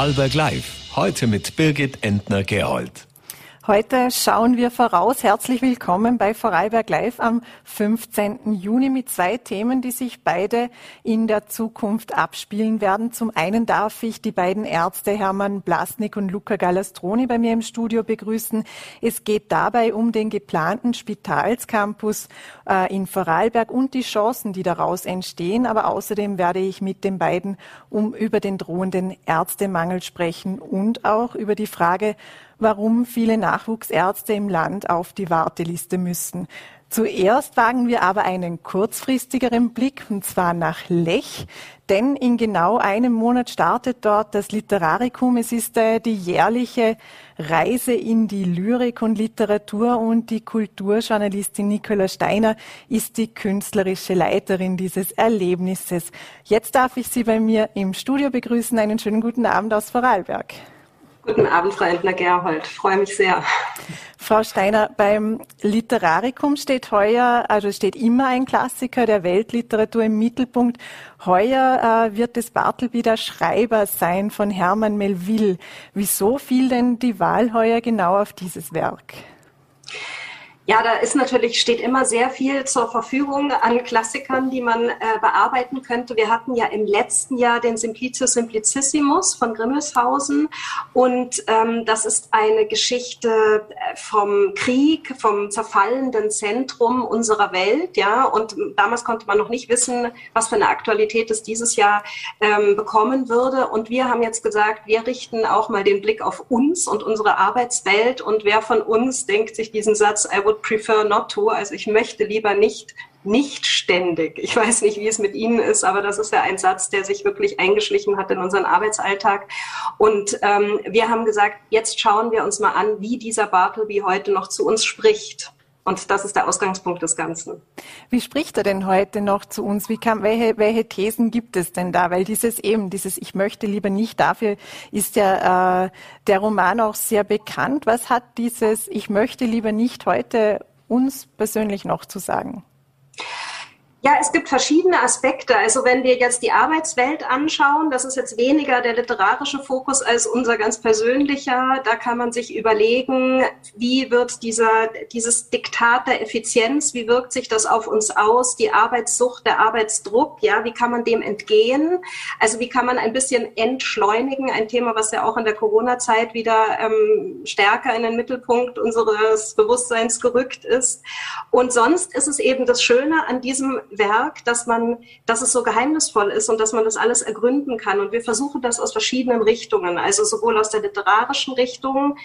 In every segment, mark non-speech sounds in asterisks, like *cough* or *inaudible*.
Vorarlberg Live. Heute mit Birgit Entner-Gerold. Heute schauen wir voraus. Herzlich willkommen bei Vorarlberg Live am 15. Juni mit zwei Themen, die sich beide in der Zukunft abspielen werden. Zum einen darf ich die beiden Ärzte Hermann Blasnik und Luca Galastroni bei mir im Studio begrüßen. Es geht dabei um den geplanten Spitalscampus äh, in Vorarlberg und die Chancen, die daraus entstehen. Aber außerdem werde ich mit den beiden um über den drohenden Ärztemangel sprechen und auch über die Frage, warum viele Nachwuchsärzte im Land auf die Warteliste müssen. Zuerst wagen wir aber einen kurzfristigeren Blick, und zwar nach Lech, denn in genau einem Monat startet dort das Literarikum. Es ist äh, die jährliche Reise in die Lyrik und Literatur und die Kulturjournalistin Nicola Steiner ist die künstlerische Leiterin dieses Erlebnisses. Jetzt darf ich Sie bei mir im Studio begrüßen. Einen schönen guten Abend aus Vorarlberg. Guten Abend, Frau Entner-Gerhold. Freue mich sehr. Frau Steiner, beim Literarikum steht heuer, also steht immer ein Klassiker der Weltliteratur im Mittelpunkt. Heuer äh, wird es Bartleby der Schreiber sein von Hermann Melville. Wieso fiel denn die Wahl heuer genau auf dieses Werk? Ja, da ist natürlich, steht immer sehr viel zur Verfügung an Klassikern, die man äh, bearbeiten könnte. Wir hatten ja im letzten Jahr den Simplicius Simplicissimus von Grimmelshausen und ähm, das ist eine Geschichte äh, vom Krieg, vom zerfallenden Zentrum unserer Welt, ja. Und damals konnte man noch nicht wissen, was für eine Aktualität es dieses Jahr ähm, bekommen würde. Und wir haben jetzt gesagt, wir richten auch mal den Blick auf uns und unsere Arbeitswelt und wer von uns denkt sich diesen Satz, I would prefer not to. Also ich möchte lieber nicht nicht ständig. Ich weiß nicht, wie es mit Ihnen ist, aber das ist ja ein Satz, der sich wirklich eingeschlichen hat in unseren Arbeitsalltag. Und ähm, wir haben gesagt, jetzt schauen wir uns mal an, wie dieser Bartleby heute noch zu uns spricht. Und das ist der Ausgangspunkt des Ganzen. Wie spricht er denn heute noch zu uns? Wie kann, welche, welche Thesen gibt es denn da? Weil dieses eben, dieses Ich möchte lieber nicht, dafür ist ja äh, der Roman auch sehr bekannt. Was hat dieses Ich möchte lieber nicht heute uns persönlich noch zu sagen? Ja, es gibt verschiedene Aspekte. Also wenn wir jetzt die Arbeitswelt anschauen, das ist jetzt weniger der literarische Fokus als unser ganz persönlicher. Da kann man sich überlegen, wie wird dieser, dieses Diktat der Effizienz, wie wirkt sich das auf uns aus? Die Arbeitssucht, der Arbeitsdruck, ja, wie kann man dem entgehen? Also wie kann man ein bisschen entschleunigen? Ein Thema, was ja auch in der Corona-Zeit wieder ähm, stärker in den Mittelpunkt unseres Bewusstseins gerückt ist. Und sonst ist es eben das Schöne an diesem Werk, dass man, dass es so geheimnisvoll ist und dass man das alles ergründen kann. Und wir versuchen das aus verschiedenen Richtungen, also sowohl aus der literarischen Richtung,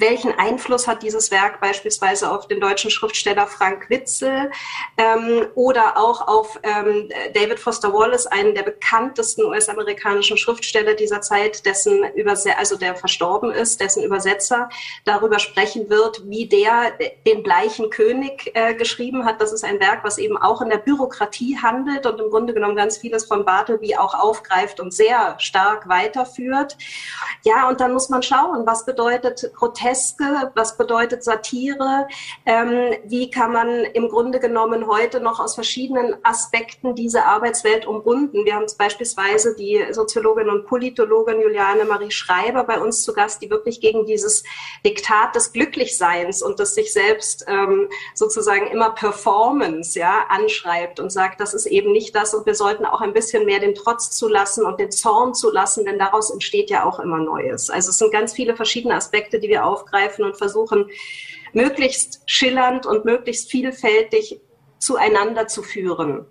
welchen Einfluss hat dieses Werk beispielsweise auf den deutschen Schriftsteller Frank Witzel ähm, oder auch auf ähm, David Foster Wallace, einen der bekanntesten US-amerikanischen Schriftsteller dieser Zeit, dessen Überse also der verstorben ist, dessen Übersetzer darüber sprechen wird, wie der den bleichen König äh, geschrieben hat. Das ist ein Werk, was eben auch in der Bürokratie handelt und im Grunde genommen ganz vieles von Bartleby auch aufgreift und sehr stark weiterführt. Ja, und dann muss man schauen, was bedeutet Groteske, was bedeutet Satire, ähm, wie kann man im Grunde genommen heute noch aus verschiedenen Aspekten diese Arbeitswelt umrunden. Wir haben beispielsweise die Soziologin und Politologin Juliane Marie Schreiber bei uns zu Gast, die wirklich gegen dieses Diktat des Glücklichseins und des sich selbst ähm, sozusagen immer Performance ja, anschreibt und sagt, das ist eben nicht das und wir sollten auch ein bisschen mehr den Trotz zulassen und den Zorn zulassen, denn daraus entsteht ja auch immer Neues. Also es sind ganz viele verschiedene Aspekte, die wir aufgreifen und versuchen, möglichst schillernd und möglichst vielfältig zueinander zu führen.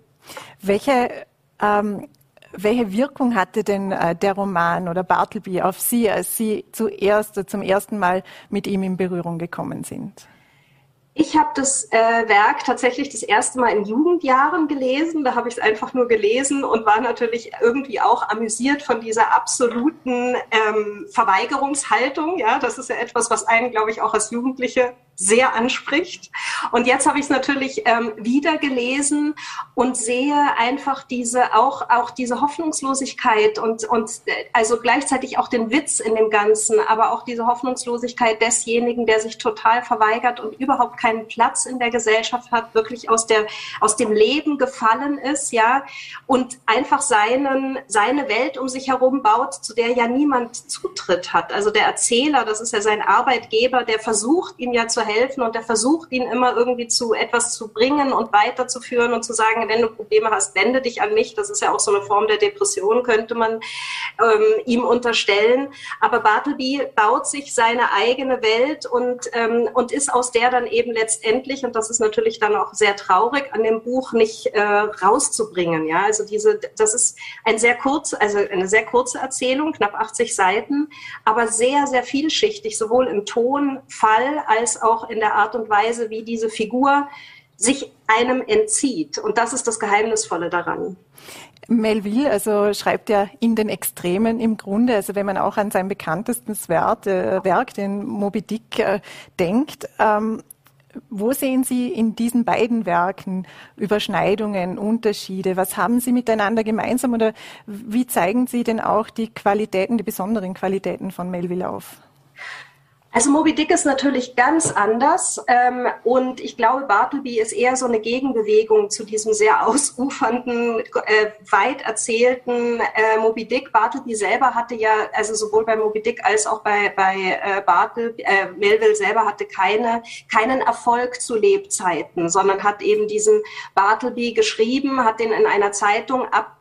Welche, ähm, welche Wirkung hatte denn äh, der Roman oder Bartleby auf Sie, als Sie zuerst zum ersten Mal mit ihm in Berührung gekommen sind? Ich habe das äh, Werk tatsächlich das erste Mal in Jugendjahren gelesen. Da habe ich es einfach nur gelesen und war natürlich irgendwie auch amüsiert von dieser absoluten ähm, Verweigerungshaltung. Ja, das ist ja etwas, was einen, glaube ich, auch als Jugendliche sehr anspricht. Und jetzt habe ich es natürlich ähm, wieder gelesen und sehe einfach diese auch auch diese Hoffnungslosigkeit und und äh, also gleichzeitig auch den Witz in dem Ganzen, aber auch diese Hoffnungslosigkeit desjenigen, der sich total verweigert und überhaupt keinen Platz in der Gesellschaft hat, wirklich aus der aus dem Leben gefallen ist, ja, und einfach seinen seine Welt um sich herum baut, zu der ja niemand Zutritt hat. Also der Erzähler, das ist ja sein Arbeitgeber, der versucht ihm ja zu helfen und der versucht ihn immer irgendwie zu etwas zu bringen und weiterzuführen und zu sagen, wenn du Probleme hast, wende dich an mich. Das ist ja auch so eine Form der Depression, könnte man ähm, ihm unterstellen. Aber Bartleby baut sich seine eigene Welt und, ähm, und ist aus der dann eben letztendlich, und das ist natürlich dann auch sehr traurig, an dem Buch nicht äh, rauszubringen. Ja, also diese, das ist ein sehr kurz, also eine sehr kurze Erzählung, knapp 80 Seiten, aber sehr, sehr vielschichtig, sowohl im Tonfall als auch in der Art und Weise, wie diese Figur sich einem entzieht. Und das ist das Geheimnisvolle daran. Melville, also schreibt ja in den Extremen im Grunde, also wenn man auch an sein bekanntestes Werk, äh, Werk den Moby Dick, äh, denkt, ähm, wo sehen Sie in diesen beiden Werken Überschneidungen, Unterschiede? Was haben Sie miteinander gemeinsam oder wie zeigen Sie denn auch die Qualitäten, die besonderen Qualitäten von Melville auf? Also Moby Dick ist natürlich ganz anders ähm, und ich glaube, Bartleby ist eher so eine Gegenbewegung zu diesem sehr ausufernden, äh, weit erzählten äh, Moby Dick. Bartleby selber hatte ja, also sowohl bei Moby Dick als auch bei, bei äh, Bartleby, äh, Melville selber hatte keine, keinen Erfolg zu Lebzeiten, sondern hat eben diesen Bartleby geschrieben, hat den in einer Zeitung ab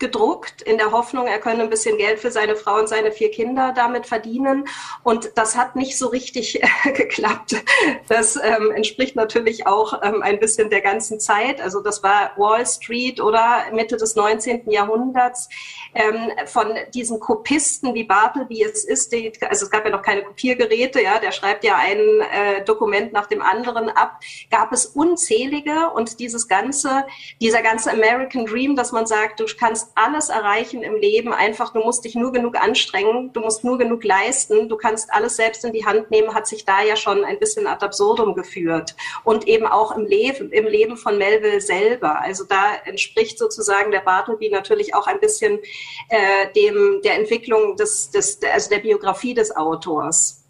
gedruckt, in der Hoffnung, er könne ein bisschen Geld für seine Frau und seine vier Kinder damit verdienen. Und das hat nicht so richtig *laughs* geklappt. Das ähm, entspricht natürlich auch ähm, ein bisschen der ganzen Zeit. Also das war Wall Street oder Mitte des 19. Jahrhunderts. Ähm, von diesen Kopisten wie Bartleby es ist, die, also es gab ja noch keine Kopiergeräte, ja, der schreibt ja ein äh, Dokument nach dem anderen ab, gab es unzählige und dieses ganze, dieser ganze American Dream, dass man sagt, du kannst alles erreichen im Leben. Einfach, du musst dich nur genug anstrengen, du musst nur genug leisten, du kannst alles selbst in die Hand nehmen, hat sich da ja schon ein bisschen ad absurdum geführt. Und eben auch im Leben, im Leben von Melville selber. Also da entspricht sozusagen der Bartleby natürlich auch ein bisschen äh, dem, der Entwicklung des, des, also der Biografie des Autors.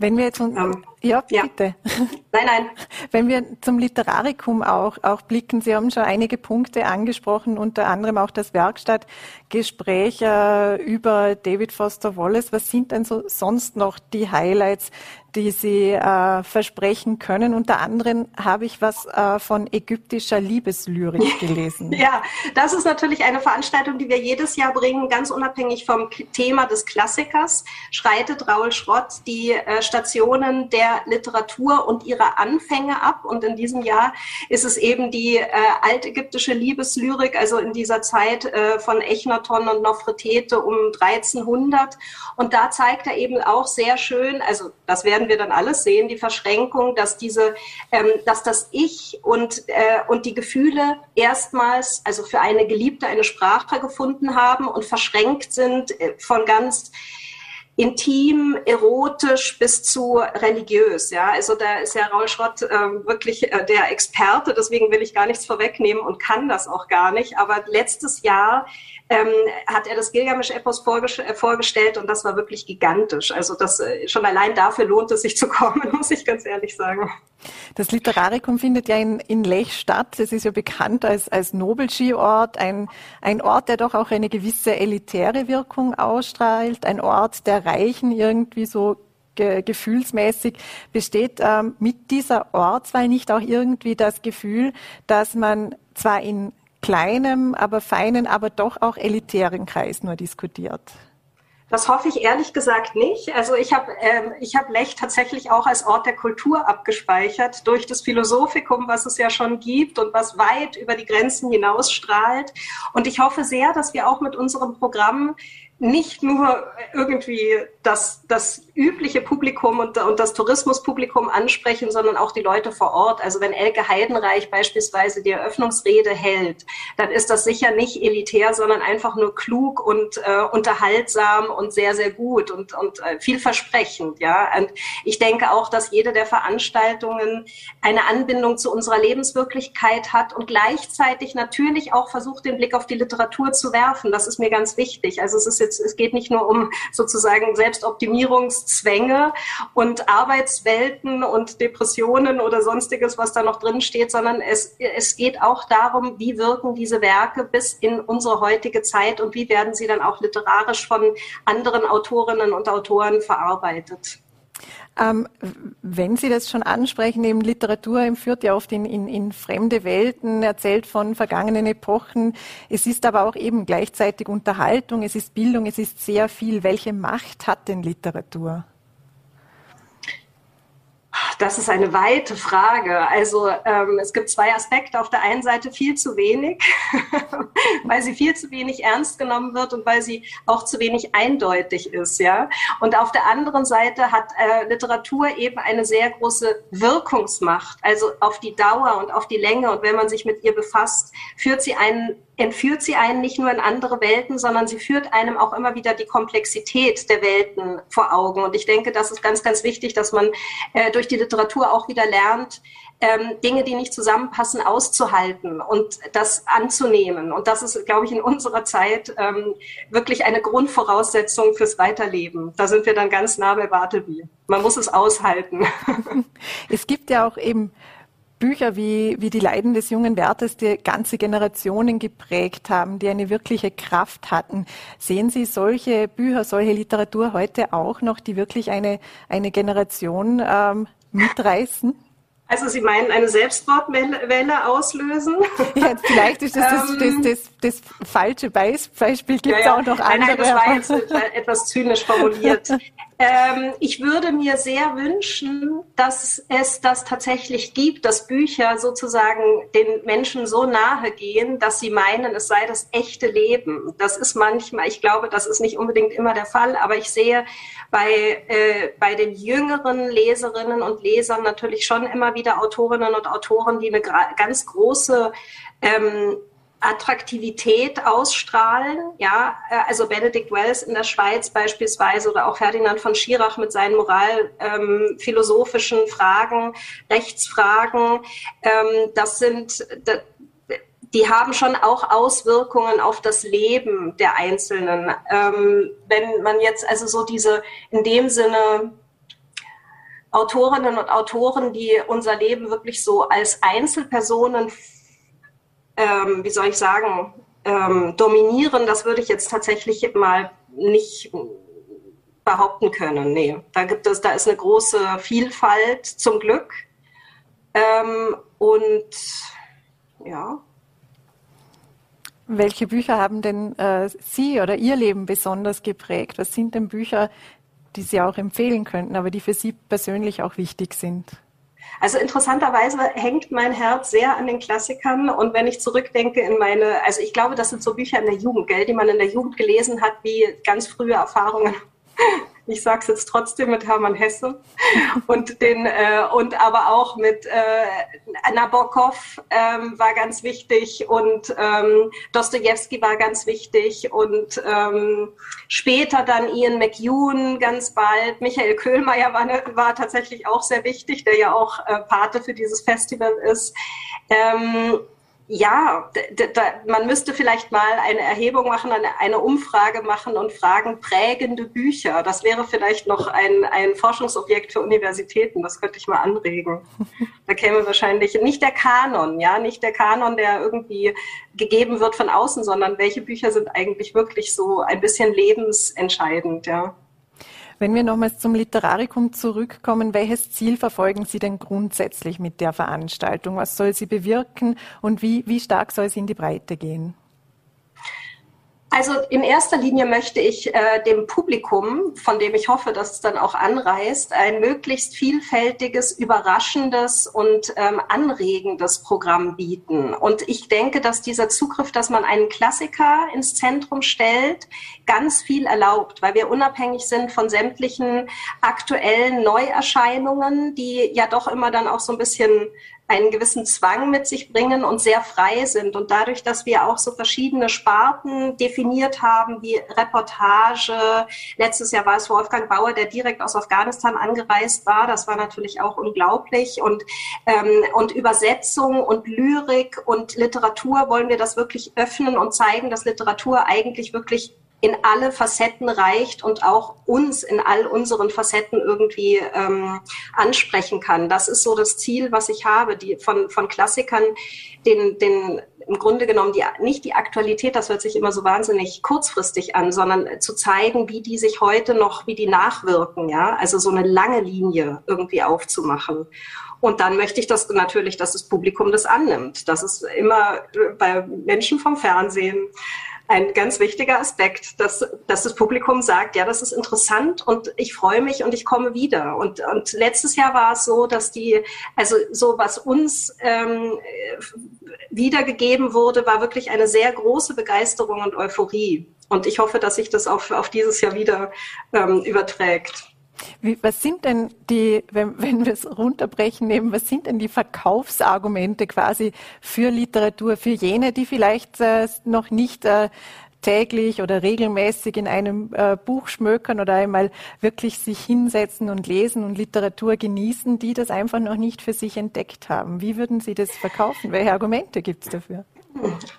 Wenn wir jetzt, ähm, ja, bitte. Ja. Nein, nein. *laughs* Wenn wir zum Literarikum auch, auch blicken, Sie haben schon einige Punkte angesprochen, unter anderem auch das Werkstattgespräch äh, über David Foster Wallace. Was sind denn so sonst noch die Highlights, die Sie äh, versprechen können. Unter anderem habe ich was äh, von ägyptischer Liebeslyrik *laughs* gelesen. ja, das ist natürlich eine Veranstaltung, die wir jedes Jahr bringen, ganz unabhängig vom Thema des Klassikers. Schreitet Raul Schrott die äh, Stationen der Literatur und ihre Anfänge ab. Und in diesem Jahr ist es eben die äh, altägyptische Liebeslyrik, also in dieser Zeit äh, von Echnaton und Nofretete um 1300. Und da zeigt er eben auch sehr schön, also das werden wir dann alles sehen, die Verschränkung, dass diese, ähm, dass das Ich und, äh, und die Gefühle erstmals, also für eine Geliebte eine Sprache gefunden haben und verschränkt sind äh, von ganz intim, erotisch bis zu religiös. Ja, also da ist ja Raul Schrott äh, wirklich äh, der Experte. Deswegen will ich gar nichts vorwegnehmen und kann das auch gar nicht. Aber letztes Jahr ähm, hat er das Gilgamesch-Epos äh, vorgestellt und das war wirklich gigantisch. Also das äh, schon allein dafür lohnt es sich zu kommen, *laughs* muss ich ganz ehrlich sagen. Das Literarikum findet ja in, in Lech statt. Es ist ja bekannt als, als Nobelskiort, ein, ein Ort, der doch auch eine gewisse elitäre Wirkung ausstrahlt, ein Ort der Reichen irgendwie so ge gefühlsmäßig. Besteht ähm, mit dieser Ortswahl nicht auch irgendwie das Gefühl, dass man zwar in kleinem, aber feinen, aber doch auch elitären Kreis nur diskutiert? Das hoffe ich ehrlich gesagt nicht. Also ich habe ähm, ich hab Lech tatsächlich auch als Ort der Kultur abgespeichert durch das Philosophikum, was es ja schon gibt und was weit über die Grenzen hinausstrahlt. Und ich hoffe sehr, dass wir auch mit unserem Programm nicht nur irgendwie das, das übliche Publikum und, und das Tourismuspublikum ansprechen, sondern auch die Leute vor Ort. Also wenn Elke Heidenreich beispielsweise die Eröffnungsrede hält, dann ist das sicher nicht elitär, sondern einfach nur klug und äh, unterhaltsam und sehr, sehr gut und, und äh, vielversprechend. Ja? Und ich denke auch, dass jede der Veranstaltungen eine Anbindung zu unserer Lebenswirklichkeit hat und gleichzeitig natürlich auch versucht, den Blick auf die Literatur zu werfen. Das ist mir ganz wichtig. Also es ist jetzt, es geht nicht nur um sozusagen Selbstoptimierungszwänge und Arbeitswelten und Depressionen oder sonstiges, was da noch drin steht, sondern es, es geht auch darum, wie wirken diese Werke bis in unsere heutige Zeit und wie werden sie dann auch literarisch von anderen Autorinnen und Autoren verarbeitet. Ähm, wenn Sie das schon ansprechen, eben Literatur führt ja oft in, in, in fremde Welten, erzählt von vergangenen Epochen. Es ist aber auch eben gleichzeitig Unterhaltung, es ist Bildung, es ist sehr viel. Welche Macht hat denn Literatur? Das ist eine weite Frage. Also ähm, es gibt zwei Aspekte. Auf der einen Seite viel zu wenig, *laughs* weil sie viel zu wenig ernst genommen wird und weil sie auch zu wenig eindeutig ist. Ja. Und auf der anderen Seite hat äh, Literatur eben eine sehr große Wirkungsmacht, also auf die Dauer und auf die Länge. Und wenn man sich mit ihr befasst, führt sie einen entführt sie einen nicht nur in andere Welten, sondern sie führt einem auch immer wieder die Komplexität der Welten vor Augen. Und ich denke, das ist ganz, ganz wichtig, dass man äh, durch die Literatur auch wieder lernt, ähm, Dinge, die nicht zusammenpassen, auszuhalten und das anzunehmen. Und das ist, glaube ich, in unserer Zeit ähm, wirklich eine Grundvoraussetzung fürs Weiterleben. Da sind wir dann ganz nah bei Bartleby. Man muss es aushalten. *laughs* Es gibt ja auch eben Bücher wie, wie Die Leiden des jungen Werthers, die ganze Generationen geprägt haben, die eine wirkliche Kraft hatten. Sehen Sie solche Bücher, solche Literatur heute auch noch, die wirklich eine, eine Generation ähm, mitreißen? Also Sie meinen eine Selbstmordwelle auslösen? *laughs* Ja, vielleicht ist das das, das, das, das falsche Beispiel. Gibt es ja, ja. auch noch andere? Nein, nein, das war jetzt etwas zynisch formuliert. *laughs* ähm, ich würde mir sehr wünschen, dass es das tatsächlich gibt, dass Bücher sozusagen den Menschen so nahe gehen, dass sie meinen, es sei das echte Leben. Das ist manchmal, ich glaube, das ist nicht unbedingt immer der Fall, aber ich sehe bei, äh, bei den jüngeren Leserinnen und Lesern natürlich schon immer wieder Autorinnen und Autoren, die eine ganz große ähm, Attraktivität ausstrahlen. Ja, äh, also Benedict Wells in der Schweiz beispielsweise oder auch Ferdinand von Schirach mit seinen moralphilosophischen ähm, Fragen, Rechtsfragen. Ähm, das sind, die haben schon auch Auswirkungen auf das Leben der Einzelnen. Ähm, wenn man jetzt also so diese in dem Sinne Autorinnen und Autoren, die unser Leben wirklich so als Einzelpersonen, ähm, wie soll ich sagen, ähm, dominieren, das würde ich jetzt tatsächlich mal nicht behaupten können. Nee, da gibt es, da ist eine große Vielfalt zum Glück. Ähm, und ja, welche Bücher haben denn äh, Sie oder Ihr Leben besonders geprägt? Was sind denn Bücher, die Sie auch empfehlen könnten, aber die für Sie persönlich auch wichtig sind? Also interessanterweise hängt mein Herz sehr an den Klassikern und wenn ich zurückdenke in meine, also ich glaube, das sind so Bücher in der Jugend, gell, die man in der Jugend gelesen hat, wie ganz frühe Erfahrungen *laughs* ich sage es jetzt trotzdem mit Hermann Hesse und den äh, und aber auch mit äh, Nabokov ähm, war ganz wichtig und ähm, Dostoevsky war ganz wichtig und ähm, später dann Ian McEwan ganz bald. Michael Köhlmeier war, ne, war tatsächlich auch sehr wichtig, der ja auch äh, Pate für dieses Festival ist. Ähm, ja, man müsste vielleicht mal eine Erhebung machen, eine, eine, Umfrage machen und fragen, prägende Bücher. Das wäre vielleicht noch ein, ein Forschungsobjekt für Universitäten. Das könnte ich mal anregen. Da käme wahrscheinlich nicht der Kanon, ja, nicht der Kanon, der irgendwie gegeben wird von außen, sondern welche Bücher sind eigentlich wirklich so ein bisschen lebensentscheidend, ja. Wenn wir nochmals zum Literarikum zurückkommen, welches Ziel verfolgen Sie denn grundsätzlich mit der Veranstaltung? Was soll sie bewirken und wie, wie stark soll sie in die Breite gehen? Also in erster Linie möchte ich äh, dem Publikum, von dem ich hoffe, dass es dann auch anreißt, ein möglichst vielfältiges, überraschendes und ähm, anregendes Programm bieten. Und ich denke, dass dieser Zugriff, dass man einen Klassiker ins Zentrum stellt, ganz viel erlaubt, weil wir unabhängig sind von sämtlichen aktuellen Neuerscheinungen, die ja doch immer dann auch so ein bisschen einen gewissen Zwang mit sich bringen und sehr frei sind. Und dadurch, dass wir auch so verschiedene Sparten definiert haben, wie Reportage, letztes Jahr war es Wolfgang Bauer, der direkt aus Afghanistan angereist war, das war natürlich auch unglaublich. Und, ähm, und Übersetzung und Lyrik und Literatur wollen wir das wirklich öffnen und zeigen, dass Literatur eigentlich wirklich in alle Facetten reicht und auch uns in all unseren Facetten irgendwie ähm, ansprechen kann. Das ist so das Ziel, was ich habe, die von, von Klassikern den, den im Grunde genommen die, nicht die Aktualität, das hört sich immer so wahnsinnig kurzfristig an, sondern zu zeigen, wie die sich heute noch, wie die nachwirken, ja, also so eine lange Linie irgendwie aufzumachen. Und dann möchte ich das natürlich, dass das Publikum das annimmt. Das ist immer bei Menschen vom Fernsehen ein ganz wichtiger Aspekt, dass, dass das Publikum sagt, ja, das ist interessant und ich freue mich und ich komme wieder. Und, und letztes Jahr war es so, dass die, also so was uns ähm, wiedergegeben wurde, war wirklich eine sehr große Begeisterung und Euphorie. Und ich hoffe, dass sich das auf, auf dieses Jahr wieder ähm, überträgt. Wie, was sind denn die, wenn, wenn wir es runterbrechen nehmen, was sind denn die Verkaufsargumente quasi für Literatur, für jene, die vielleicht äh, noch nicht äh, täglich oder regelmäßig in einem äh, Buch schmökern oder einmal wirklich sich hinsetzen und lesen und Literatur genießen, die das einfach noch nicht für sich entdeckt haben. Wie würden Sie das verkaufen? Welche Argumente gibt es dafür?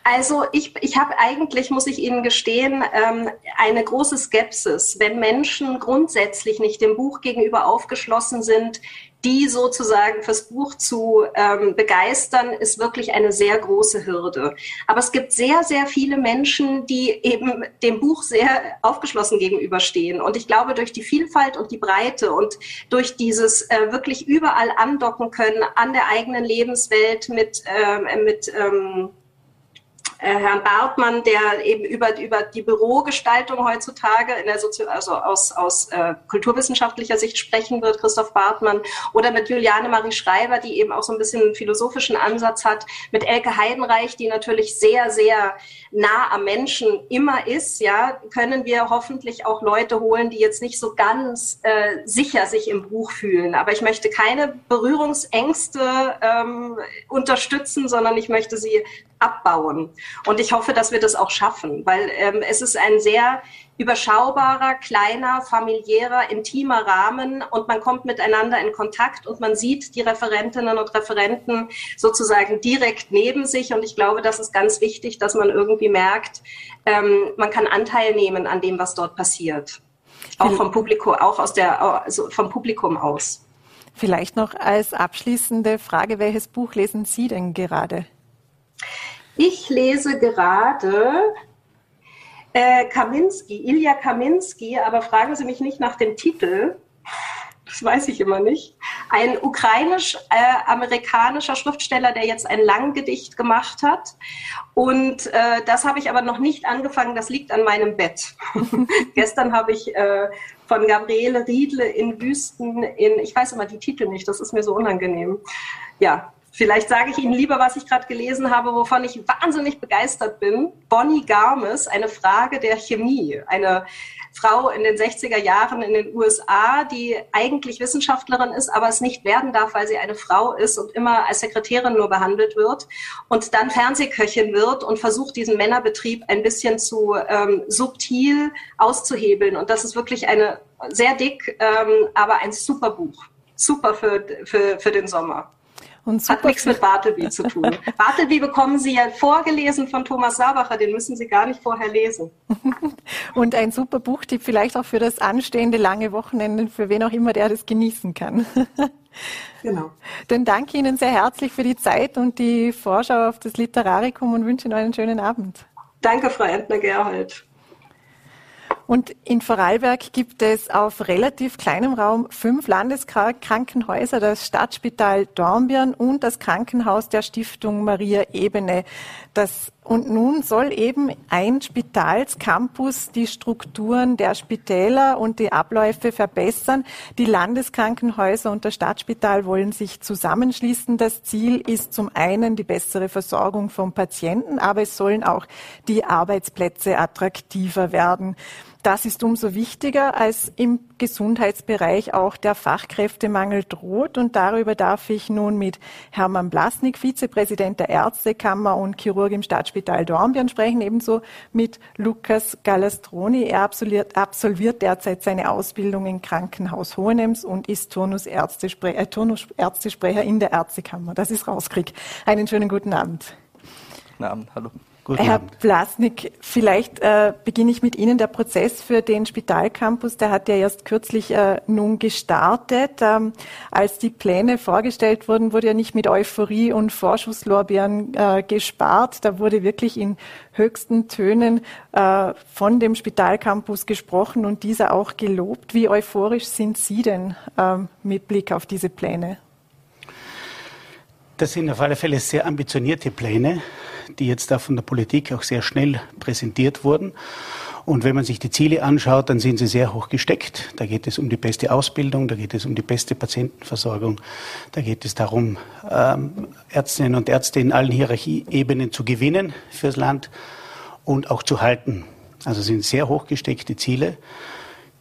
Also ich, ich habe eigentlich, muss ich Ihnen gestehen, ähm, eine große Skepsis, wenn Menschen grundsätzlich nicht dem Buch gegenüber aufgeschlossen sind, die sozusagen fürs Buch zu ähm, begeistern, ist wirklich eine sehr große Hürde. Aber es gibt sehr, sehr viele Menschen, die eben dem Buch sehr aufgeschlossen gegenüberstehen. Und ich glaube, durch die Vielfalt und die Breite und durch dieses äh, wirklich überall andocken können an der eigenen Lebenswelt mit, äh, mit ähm, äh, Herrn Bartmann, der eben über, über die Bürogestaltung heutzutage in der Sozi also aus, aus äh, kulturwissenschaftlicher Sicht sprechen wird, Christoph Bartmann, oder mit Juliane Marie Schreiber, die eben auch so ein bisschen einen philosophischen Ansatz hat, mit Elke Heidenreich, die natürlich sehr, sehr nah am Menschen immer ist, ja, können wir hoffentlich auch Leute holen, die jetzt nicht so ganz äh, sicher sich im Buch fühlen. Aber ich möchte keine Berührungsängste ähm, unterstützen, sondern ich möchte sie abbauen. Und ich hoffe, dass wir das auch schaffen, weil ähm, es ist ein sehr überschaubarer, kleiner, familiärer, intimer Rahmen und man kommt miteinander in Kontakt und man sieht die Referentinnen und Referenten sozusagen direkt neben sich. Und ich glaube, das ist ganz wichtig, dass man irgendwie merkt, ähm, man kann Anteil nehmen an dem, was dort passiert. Auch vom Publikum, auch aus der, also vom Publikum aus. Vielleicht noch als abschließende Frage, welches Buch lesen Sie denn gerade? Ich lese gerade äh, Kaminski, Ilja Kaminski, aber fragen Sie mich nicht nach dem Titel. Das weiß ich immer nicht. Ein ukrainisch-amerikanischer äh, Schriftsteller, der jetzt ein Langgedicht gemacht hat. Und äh, das habe ich aber noch nicht angefangen. Das liegt an meinem Bett. *laughs* Gestern habe ich äh, von Gabriele Riedle in Wüsten in, ich weiß immer die Titel nicht, das ist mir so unangenehm. Ja, Vielleicht sage ich Ihnen lieber, was ich gerade gelesen habe, wovon ich wahnsinnig begeistert bin. Bonnie Garmes, eine Frage der Chemie. Eine Frau in den 60er Jahren in den USA, die eigentlich Wissenschaftlerin ist, aber es nicht werden darf, weil sie eine Frau ist und immer als Sekretärin nur behandelt wird und dann Fernsehköchin wird und versucht, diesen Männerbetrieb ein bisschen zu ähm, subtil auszuhebeln. Und das ist wirklich eine sehr dick, ähm, aber ein super Buch. Super für, für, für den Sommer. Und Hat nichts mit Bartleby zu tun. *laughs* Bartleby bekommen Sie ja vorgelesen von Thomas Sabacher, den müssen Sie gar nicht vorher lesen. *laughs* Und ein super Buchtipp vielleicht auch für das anstehende lange Wochenende, für wen auch immer der das genießen kann. *laughs* Genau. Dann danke Ihnen sehr herzlich für die Zeit und die Vorschau auf das Literarikum und wünsche Ihnen einen schönen Abend. Danke, Frau Entner-Gerhold. Und in Vorarlberg gibt es auf relativ kleinem Raum fünf Landeskrankenhäuser, das Stadtspital Dornbirn und das Krankenhaus der Stiftung Maria Ebene. Das und nun soll eben ein Spitalscampus die Strukturen der Spitäler und die Abläufe verbessern. Die Landeskrankenhäuser und das Stadtspital wollen sich zusammenschließen. Das Ziel ist zum einen die bessere Versorgung von Patienten, aber es sollen auch die Arbeitsplätze attraktiver werden. Das ist umso wichtiger, als im Gesundheitsbereich auch der Fachkräftemangel droht. Und darüber darf ich nun mit Hermann Blasnik, Vizepräsident der Ärztekammer und Chirurg im Stadtspital Dornbirn sprechen, ebenso mit Lukas Galastroni. Er absolviert, absolviert derzeit seine Ausbildung im Krankenhaus Hohenems und ist Turnusärztesprecher, äh, Turnusärztesprecher in der Ärztekammer. Das ist Rauskrieg. Einen schönen guten Abend. Guten Abend, hallo. Guten Herr Abend. Blasnik, vielleicht äh, beginne ich mit Ihnen. Der Prozess für den Spitalcampus, der hat ja erst kürzlich äh, nun gestartet. Ähm, als die Pläne vorgestellt wurden, wurde ja nicht mit Euphorie und Vorschusslorbeeren äh, gespart. Da wurde wirklich in höchsten Tönen äh, von dem Spitalcampus gesprochen und dieser auch gelobt. Wie euphorisch sind Sie denn ähm, mit Blick auf diese Pläne? Das sind auf alle Fälle sehr ambitionierte Pläne die jetzt da von der Politik auch sehr schnell präsentiert wurden. Und wenn man sich die Ziele anschaut, dann sind sie sehr hoch gesteckt. Da geht es um die beste Ausbildung, da geht es um die beste Patientenversorgung, da geht es darum, ähm, Ärztinnen und Ärzte in allen Hierarchieebenen zu gewinnen fürs Land und auch zu halten. Also sind sehr hoch gesteckte Ziele,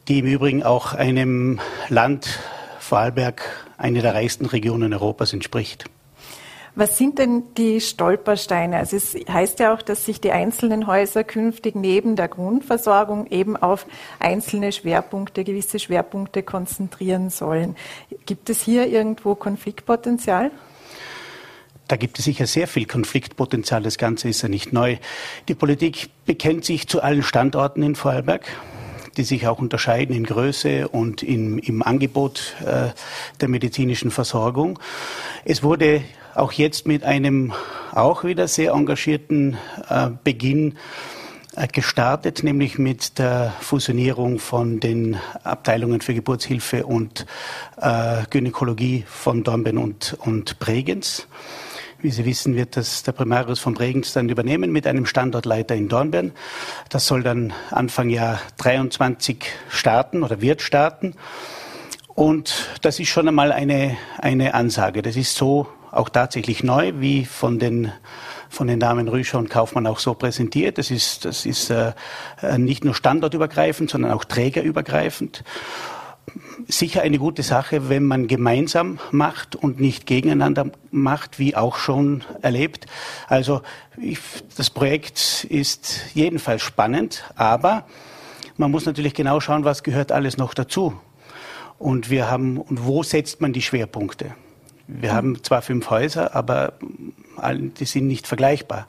die im Übrigen auch einem Land, Vorarlberg, eine der reichsten Regionen Europas entspricht. Was sind denn die Stolpersteine? Also es heißt ja auch, dass sich die einzelnen Häuser künftig neben der Grundversorgung eben auf einzelne Schwerpunkte, gewisse Schwerpunkte konzentrieren sollen. Gibt es hier irgendwo Konfliktpotenzial? Da gibt es sicher sehr viel Konfliktpotenzial. Das Ganze ist ja nicht neu. Die Politik bekennt sich zu allen Standorten in Vorarlberg die sich auch unterscheiden in Größe und in, im Angebot äh, der medizinischen Versorgung. Es wurde auch jetzt mit einem auch wieder sehr engagierten äh, Beginn äh, gestartet, nämlich mit der Fusionierung von den Abteilungen für Geburtshilfe und äh, Gynäkologie von Dornbirn und, und Bregenz. Wie Sie wissen, wird das der Primarius von Bregenz dann übernehmen mit einem Standortleiter in Dornbirn. Das soll dann Anfang Jahr 23 starten oder wird starten. Und das ist schon einmal eine, eine Ansage. Das ist so auch tatsächlich neu, wie von den von den Damen Rüscher und Kaufmann auch so präsentiert. Das ist, das ist äh, nicht nur standortübergreifend, sondern auch trägerübergreifend. Sicher eine gute Sache, wenn man gemeinsam macht und nicht gegeneinander macht, wie auch schon erlebt. Also ich, das Projekt ist jedenfalls spannend, aber man muss natürlich genau schauen, was gehört alles noch dazu. Und wir haben, und wo setzt man die Schwerpunkte? Wir haben zwar fünf Häuser, aber die sind nicht vergleichbar.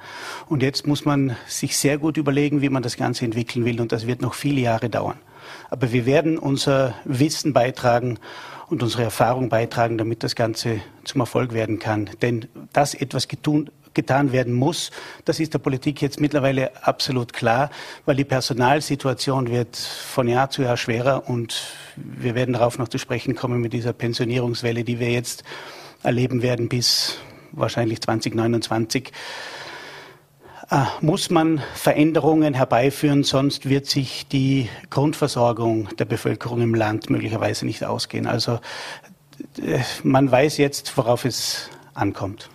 Und jetzt muss man sich sehr gut überlegen, wie man das Ganze entwickeln will. Und das wird noch viele Jahre dauern. Aber wir werden unser Wissen beitragen und unsere Erfahrung beitragen, damit das Ganze zum Erfolg werden kann. Denn dass etwas getun, getan werden muss, das ist der Politik jetzt mittlerweile absolut klar, weil die Personalsituation wird von Jahr zu Jahr schwerer und wir werden darauf noch zu sprechen kommen mit dieser Pensionierungswelle, die wir jetzt erleben werden bis wahrscheinlich 2029, äh, muss man Veränderungen herbeiführen, sonst wird sich die Grundversorgung der Bevölkerung im Land möglicherweise nicht ausgehen. Also äh, man weiß jetzt, worauf es ankommt.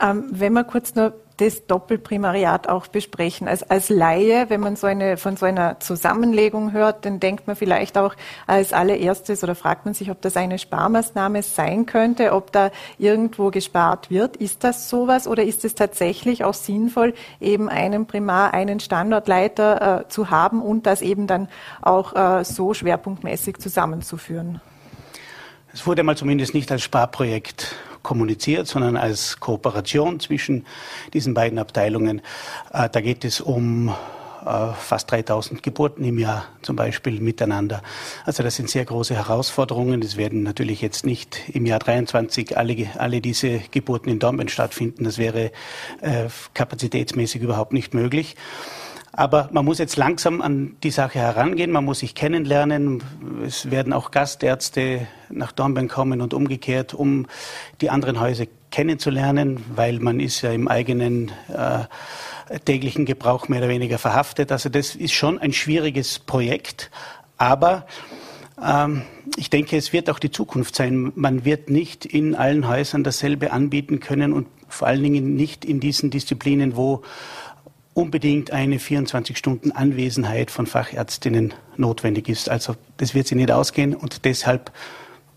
Ähm, wenn wir kurz nur das Doppelprimariat auch besprechen. Als, als Laie, wenn man so eine, von so einer Zusammenlegung hört, dann denkt man vielleicht auch als allererstes oder fragt man sich, ob das eine Sparmaßnahme sein könnte, ob da irgendwo gespart wird. Ist das sowas oder ist es tatsächlich auch sinnvoll, eben einen Primar, einen Standortleiter äh, zu haben und das eben dann auch äh, so schwerpunktmäßig zusammenzuführen? Es wurde mal zumindest nicht als Sparprojekt kommuniziert, sondern als Kooperation zwischen diesen beiden Abteilungen. Äh, da geht es um äh, fast 3000 Geburten im Jahr zum Beispiel miteinander. Also das sind sehr große Herausforderungen. Es werden natürlich jetzt nicht im Jahr 23 alle, alle diese Geburten in Dornbirn stattfinden. Das wäre äh, kapazitätsmäßig überhaupt nicht möglich. Aber man muss jetzt langsam an die Sache herangehen, man muss sich kennenlernen. Es werden auch Gastärzte nach Dornbirn kommen und umgekehrt, um die anderen Häuser kennenzulernen, weil man ist ja im eigenen äh, täglichen Gebrauch mehr oder weniger verhaftet. Also das ist schon ein schwieriges Projekt, aber ähm, ich denke, es wird auch die Zukunft sein. Man wird nicht in allen Häusern dasselbe anbieten können und vor allen Dingen nicht in diesen Disziplinen, wo unbedingt eine 24 Stunden Anwesenheit von Fachärztinnen notwendig ist. Also das wird sie nicht ausgehen und deshalb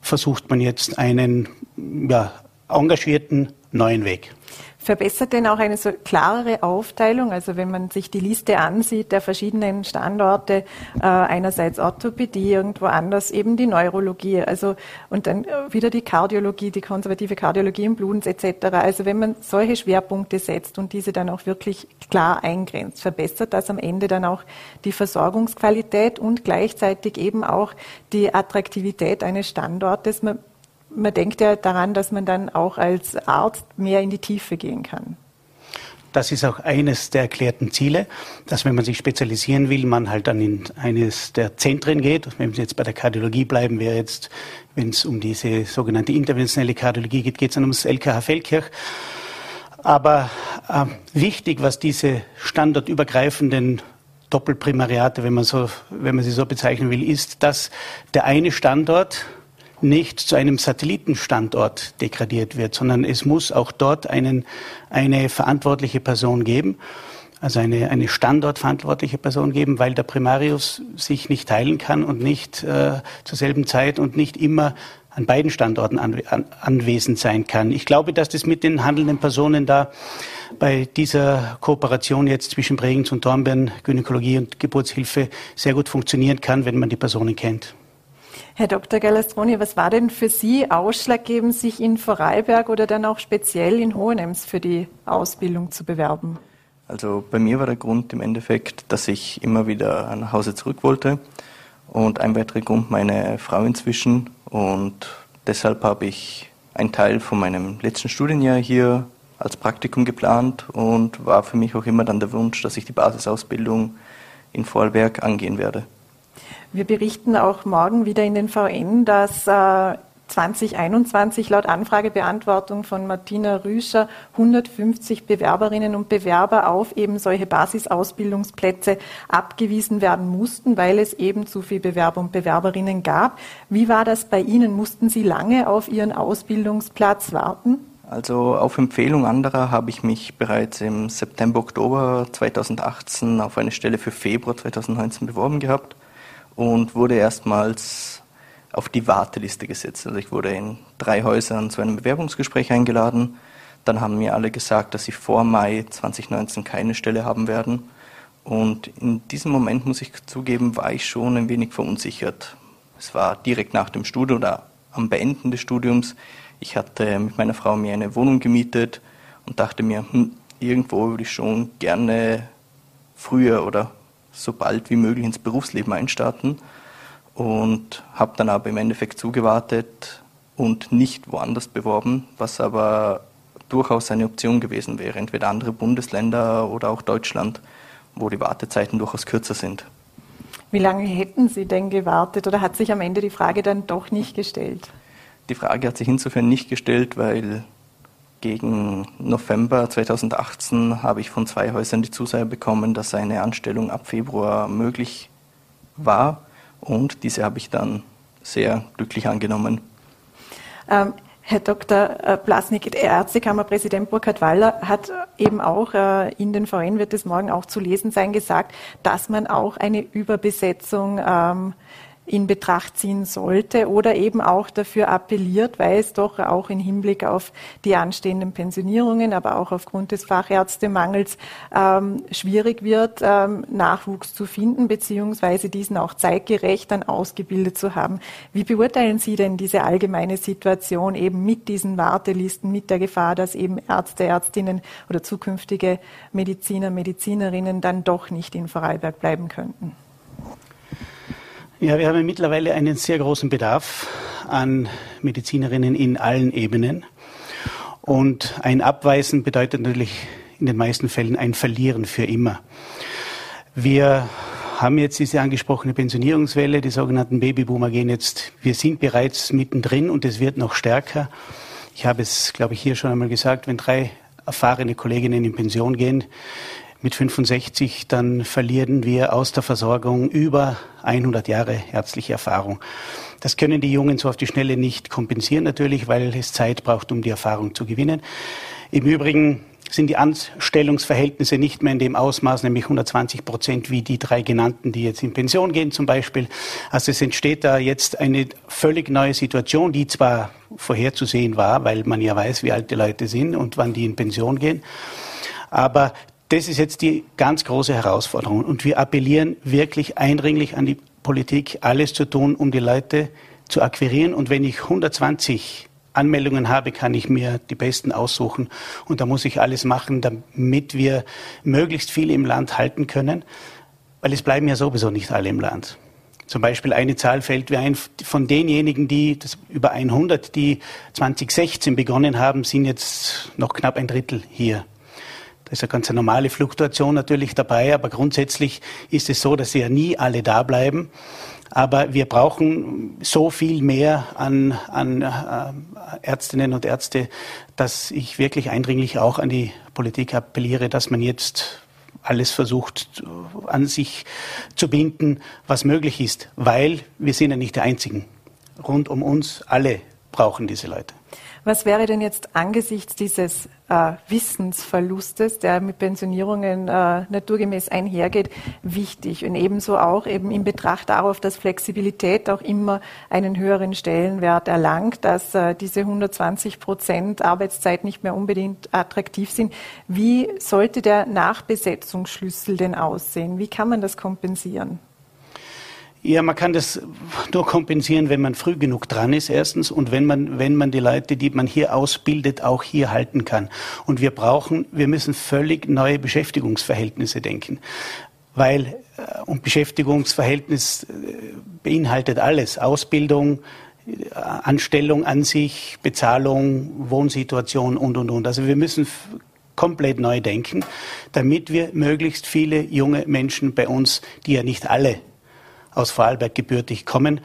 versucht man jetzt einen ja, engagierten neuen Weg. Verbessert denn auch eine so klarere Aufteilung, also wenn man sich die Liste ansieht der verschiedenen Standorte, äh, einerseits Orthopädie, irgendwo anders eben die Neurologie, also und dann wieder die Kardiologie, die konservative Kardiologie im Blut etc. Also wenn man solche Schwerpunkte setzt und diese dann auch wirklich klar eingrenzt, verbessert das am Ende dann auch die Versorgungsqualität und gleichzeitig eben auch die Attraktivität eines Standortes. Man man denkt ja daran, dass man dann auch als Arzt mehr in die Tiefe gehen kann. Das ist auch eines der erklärten Ziele, dass wenn man sich spezialisieren will, man halt dann in eines der Zentren geht. Wenn wir jetzt bei der Kardiologie bleiben, wäre jetzt, wenn es um diese sogenannte interventionelle Kardiologie geht, geht es dann ums LKH Feldkirch. Aber äh, wichtig, was diese standortübergreifenden Doppelprimariate, wenn man, so, wenn man sie so bezeichnen will, ist, dass der eine Standort nicht zu einem Satellitenstandort degradiert wird, sondern es muss auch dort einen, eine verantwortliche Person geben, also eine, eine standortverantwortliche Person geben, weil der Primarius sich nicht teilen kann und nicht äh, zur selben Zeit und nicht immer an beiden Standorten an, an, anwesend sein kann. Ich glaube, dass das mit den handelnden Personen da bei dieser Kooperation jetzt zwischen Bregenz und Dornbirn, Gynäkologie und Geburtshilfe sehr gut funktionieren kann, wenn man die Personen kennt. Herr Dr. Galastroni, was war denn für Sie ausschlaggebend, sich in Vorarlberg oder dann auch speziell in Hohenems für die Ausbildung zu bewerben? Also bei mir war der Grund im Endeffekt, dass ich immer wieder nach Hause zurück wollte und ein weiterer Grund meine Frau inzwischen und deshalb habe ich einen Teil von meinem letzten Studienjahr hier als Praktikum geplant und war für mich auch immer dann der Wunsch, dass ich die Basisausbildung in Vorarlberg angehen werde. Wir berichten auch morgen wieder in den VN, dass äh, 2021 laut Anfragebeantwortung von Martina Rüscher 150 Bewerberinnen und Bewerber auf eben solche Basisausbildungsplätze abgewiesen werden mussten, weil es eben zu viele Bewerber und Bewerberinnen gab. Wie war das bei Ihnen? Mussten Sie lange auf Ihren Ausbildungsplatz warten? Also auf Empfehlung anderer habe ich mich bereits im September, Oktober 2018 auf eine Stelle für Februar 2019 beworben gehabt und wurde erstmals auf die Warteliste gesetzt. Also ich wurde in drei Häusern zu einem Bewerbungsgespräch eingeladen. Dann haben mir alle gesagt, dass sie vor Mai 2019 keine Stelle haben werden. Und in diesem Moment, muss ich zugeben, war ich schon ein wenig verunsichert. Es war direkt nach dem Studium oder am Beenden des Studiums. Ich hatte mit meiner Frau mir eine Wohnung gemietet und dachte mir, hm, irgendwo würde ich schon gerne früher oder so bald wie möglich ins Berufsleben einstarten und habe dann aber im Endeffekt zugewartet und nicht woanders beworben, was aber durchaus eine Option gewesen wäre, entweder andere Bundesländer oder auch Deutschland, wo die Wartezeiten durchaus kürzer sind. Wie lange hätten Sie denn gewartet oder hat sich am Ende die Frage dann doch nicht gestellt? Die Frage hat sich insofern nicht gestellt, weil gegen November 2018 habe ich von zwei Häusern die Zusage bekommen, dass eine Anstellung ab Februar möglich war und diese habe ich dann sehr glücklich angenommen. Ähm, Herr Dr. Äh, Blasnik, der Ärztekammerpräsident Burkhard Waller hat eben auch, äh, in den VN wird es morgen auch zu lesen sein, gesagt, dass man auch eine Überbesetzung ähm, in Betracht ziehen sollte oder eben auch dafür appelliert, weil es doch auch im Hinblick auf die anstehenden Pensionierungen, aber auch aufgrund des Fachärztemangels ähm, schwierig wird, ähm, Nachwuchs zu finden, beziehungsweise diesen auch zeitgerecht dann ausgebildet zu haben. Wie beurteilen Sie denn diese allgemeine Situation eben mit diesen Wartelisten, mit der Gefahr, dass eben Ärzte, Ärztinnen oder zukünftige Mediziner, Medizinerinnen dann doch nicht in Vorarlberg bleiben könnten? Ja, wir haben mittlerweile einen sehr großen Bedarf an Medizinerinnen in allen Ebenen. Und ein Abweisen bedeutet natürlich in den meisten Fällen ein Verlieren für immer. Wir haben jetzt diese angesprochene Pensionierungswelle, die sogenannten Babyboomer gehen jetzt, wir sind bereits mittendrin und es wird noch stärker. Ich habe es, glaube ich, hier schon einmal gesagt, wenn drei erfahrene Kolleginnen in Pension gehen, mit 65, dann verlieren wir aus der Versorgung über 100 Jahre ärztliche Erfahrung. Das können die Jungen so auf die Schnelle nicht kompensieren natürlich, weil es Zeit braucht, um die Erfahrung zu gewinnen. Im Übrigen sind die Anstellungsverhältnisse nicht mehr in dem Ausmaß, nämlich 120 Prozent wie die drei genannten, die jetzt in Pension gehen zum Beispiel. Also es entsteht da jetzt eine völlig neue Situation, die zwar vorherzusehen war, weil man ja weiß, wie alt die Leute sind und wann die in Pension gehen. Aber das ist jetzt die ganz große Herausforderung. Und wir appellieren wirklich eindringlich an die Politik, alles zu tun, um die Leute zu akquirieren. Und wenn ich 120 Anmeldungen habe, kann ich mir die besten aussuchen. Und da muss ich alles machen, damit wir möglichst viele im Land halten können, weil es bleiben ja sowieso nicht alle im Land. Zum Beispiel eine Zahl fällt mir ein, von denjenigen, die das über 100, die 2016 begonnen haben, sind jetzt noch knapp ein Drittel hier. Da ist eine ganz normale Fluktuation natürlich dabei, aber grundsätzlich ist es so, dass sie ja nie alle da bleiben. Aber wir brauchen so viel mehr an, an äh, Ärztinnen und Ärzte, dass ich wirklich eindringlich auch an die Politik appelliere, dass man jetzt alles versucht an sich zu binden, was möglich ist, weil wir sind ja nicht die Einzigen. Rund um uns alle brauchen diese Leute. Was wäre denn jetzt angesichts dieses äh, Wissensverlustes, der mit Pensionierungen äh, naturgemäß einhergeht, wichtig und ebenso auch eben in Betracht darauf, dass Flexibilität auch immer einen höheren Stellenwert erlangt, dass äh, diese 120 Prozent Arbeitszeit nicht mehr unbedingt attraktiv sind. Wie sollte der Nachbesetzungsschlüssel denn aussehen? Wie kann man das kompensieren? Ja, man kann das nur kompensieren, wenn man früh genug dran ist, erstens, und wenn man, wenn man die Leute, die man hier ausbildet, auch hier halten kann. Und wir brauchen, wir müssen völlig neue Beschäftigungsverhältnisse denken. Weil, äh, und Beschäftigungsverhältnis äh, beinhaltet alles. Ausbildung, äh, Anstellung an sich, Bezahlung, Wohnsituation und, und, und. Also wir müssen komplett neu denken, damit wir möglichst viele junge Menschen bei uns, die ja nicht alle aus Vorarlberg gebürtig kommen,